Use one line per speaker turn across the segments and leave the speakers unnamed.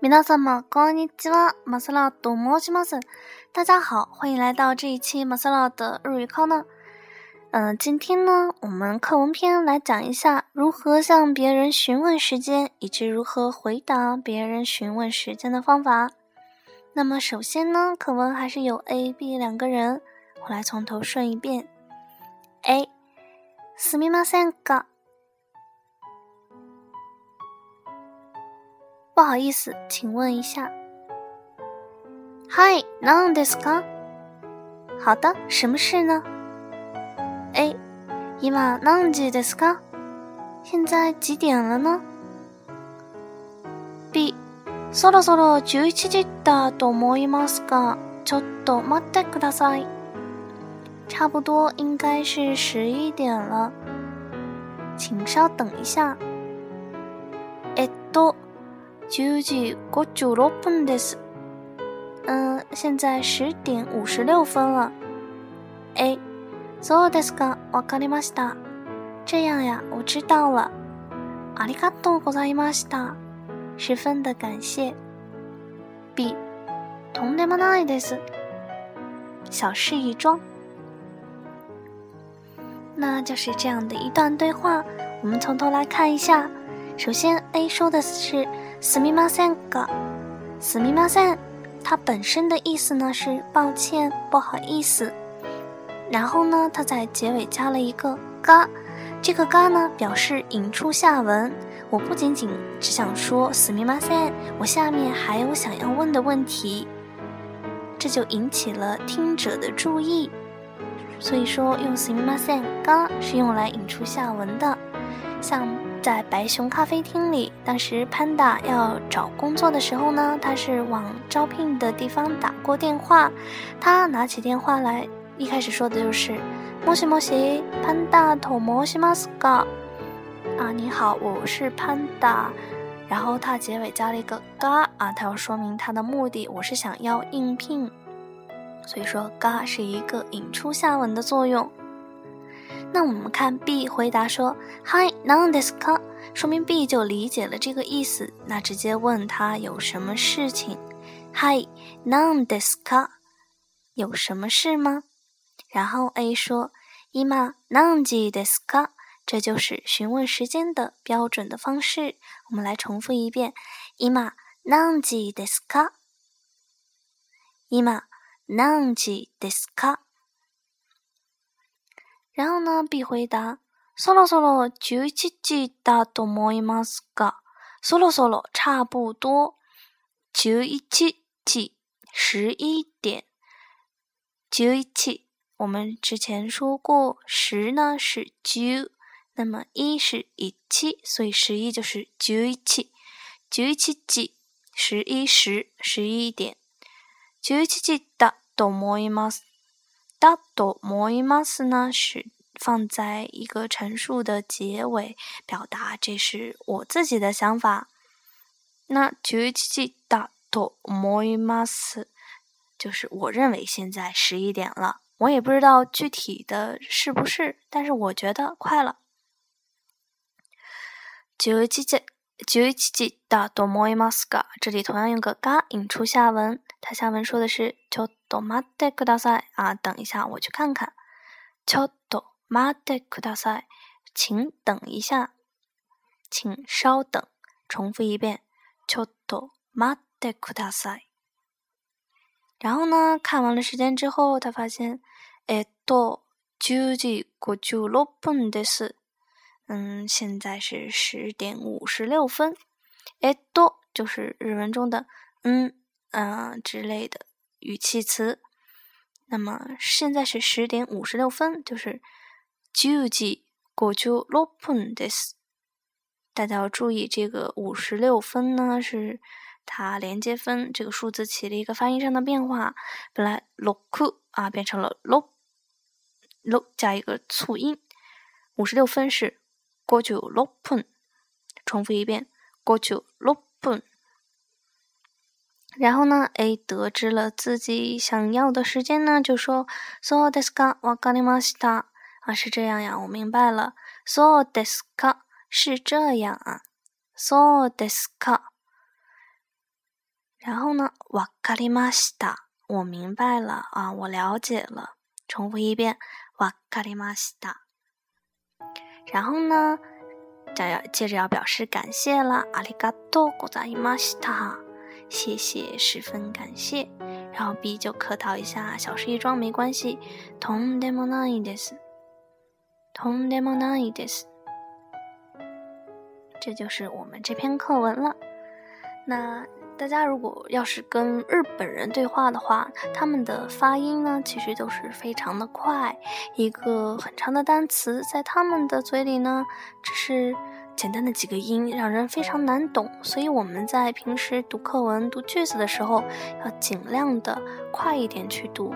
皆様こんにちは、マサラと申します。大家好，欢迎来到这一期马萨拉的日语课呢。嗯，今天呢，我们课文篇来讲一下如何向别人询问时间，以及如何回答别人询问时间的方法。那么首先呢，课文还是有 A、B 两个人，我来从头顺一遍。A，すみませんか？ 不好意思，请问一下。Hi，何ですか？好的，什么事呢？A，今何時ですか？现在几点了呢？B，そろそろ十一時だと思いますが、ちょっと待ってください。差不多应该是十一点了，请稍等一下。えっと、 十時五十六分です。嗯，现在十点五十六分了。A。そうですか、わかりました。这样呀，我知道了。ありがとうございました。十分的感谢。B，とんでもないです。小事一桩。那就是这样的一段对话，我们从头来看一下。首先，A 说的是“ すみませんが”，“すみません”，它本身的意思呢是抱歉、不好意思。然后呢，他在结尾加了一个“嘎”，这个“嘎”呢表示引出下文。我不仅仅只想说“死密马赛”，我下面还有想要问的问题，这就引起了听者的注意。所以说，用“死密马赛”“嘎”是用来引出下文的。 像在白熊咖啡厅里，当时潘达要找工作的时候呢，他是往招聘的地方打过电话，他拿起电话来。一开始说的就是“莫西莫西潘达托莫西马斯嘎”，啊，你好，我是潘达。然后他结尾加了一个“嘎”，啊，他要说明他的目的，我是想要应聘。所以说“嘎”是一个引出下文的作用。那我们看 B 回答说 “Hi, nan desu ka”，说明 B 就理解了这个意思。那直接问他有什么事情？“Hi, nan desu ka”，有什么事吗？然后 A 说：“伊玛何時ですか？”这就是询问时间的标准的方式。我们来重复一遍：“伊玛何時ですか？”“伊玛何時ですか？”然后呢？B 回答：“ そろそろ十一時だと思いますが。”“そろそろ”差不多。十一時，十一点。十一。我们之前说过，十呢是九，那么一是一七，所以十一就是九一七，九一七几，十一时，十一点。九一七几だと思います。だと思います呢是 放在一个陈述的结尾，表达这是我自己的想法。那九一七几だと思います就是我认为现在十一点了。我也不知道具体的是不是，但是我觉得快了。九一七七九一七七的多摩伊马斯嘎，这里同样用个嘎引出下文。它下文说的是“ちょっと待ってください”啊，等一下，我去看看。ちょっ と待ってください，请等一下，请稍等。重复一遍，ちょっと待ってください。然后呢？看完了时间之后，他发现，えっと、十時五十六分です。嗯，现在是十点五十六分。えっと就是日文中的嗯嗯之类的语气词。那么现在是十点五十六分，就是 十時五十六分です。大家要注意，这个五十六分呢是。它连接分这个数字起了一个发音上的变化，本来 l o k 啊变成了 lo lo 加一个促音，五十六分是 goju lopun，重复一遍 goju lopun。然后呢，A 得知了自己想要的时间呢，就说 so desu ka wakarimashita 啊是这样呀，我明白了 so desu ka 是这样啊 so desu ka。 然后呢，わかりました，我明白了啊，我了解了。重复一遍，わかりました。然后呢，再要接着要表示感谢了，ありがとうございました，谢谢，十分感谢。然后 B 就客套一下，小事一桩，没关系。とんでもないです。 とんでもないです。这就是我们这篇课文了。那。大家如果要是跟日本人对话的话，他们的发音呢，其实都是非常的快。一个很长的单词，在他们的嘴里呢，只是简单的几个音，让人非常难懂。所以我们在平时读课文、读句子的时候，要尽量的快一点去读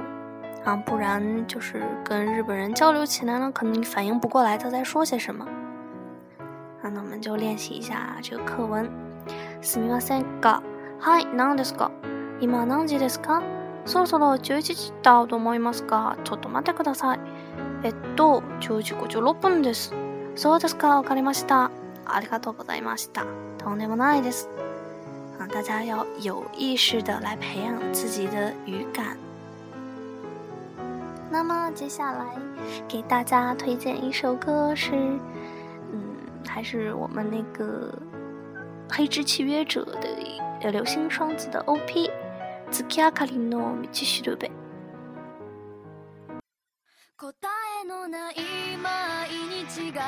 啊，不然就是跟日本人交流起来呢，可能你反应不过来他在说些什么。那那我们就练习一下这个课文。すみませんが。はい、何ですか今何時ですかそろそろ11時だと思いますが、ちょっと待ってください。えっと、10時56分です。そうですか、わかりました。ありがとうございました。とんでもないです。啊，大家要有意识的来培养自己的语感。 那么接下来给大家推荐一首歌是，嗯，还是我们那个黑之契约者的。流星双子的 OP，月明かりの道しるべ。答えのない毎日が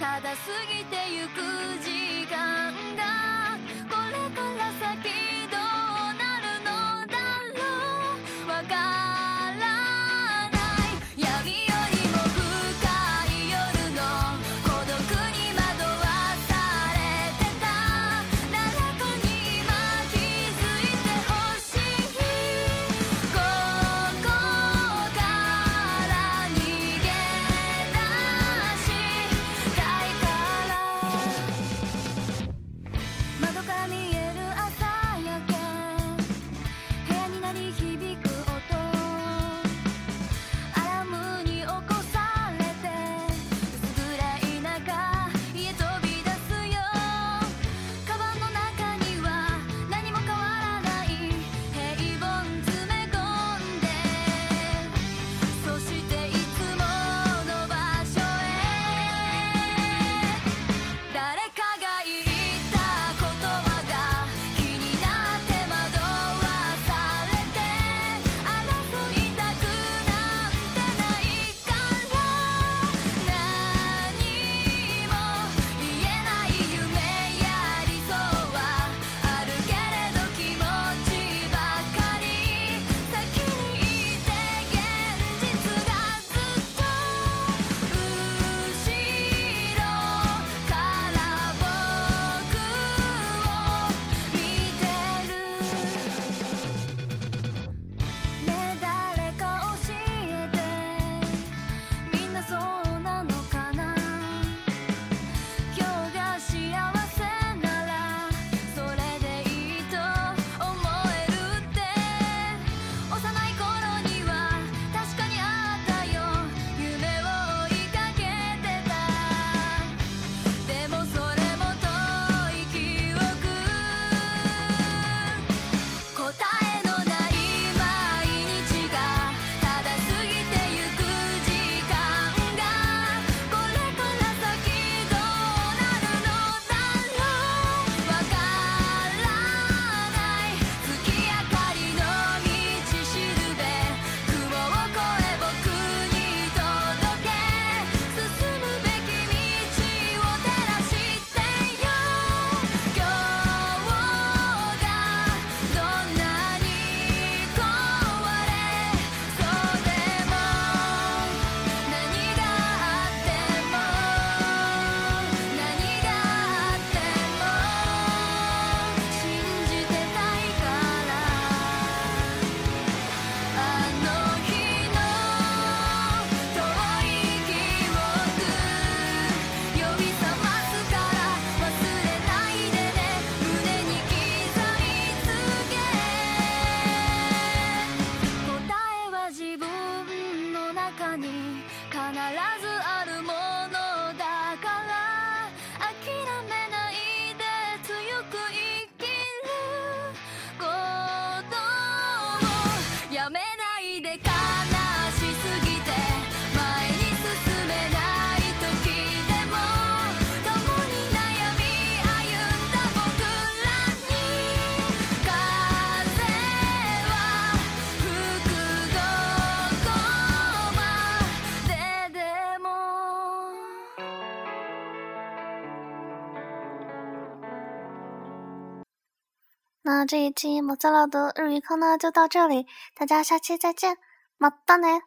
ただ過ぎてゆく時間がこれから先 那这一期莫泽老的日语课呢就到这里，大家下期再见，马达呢。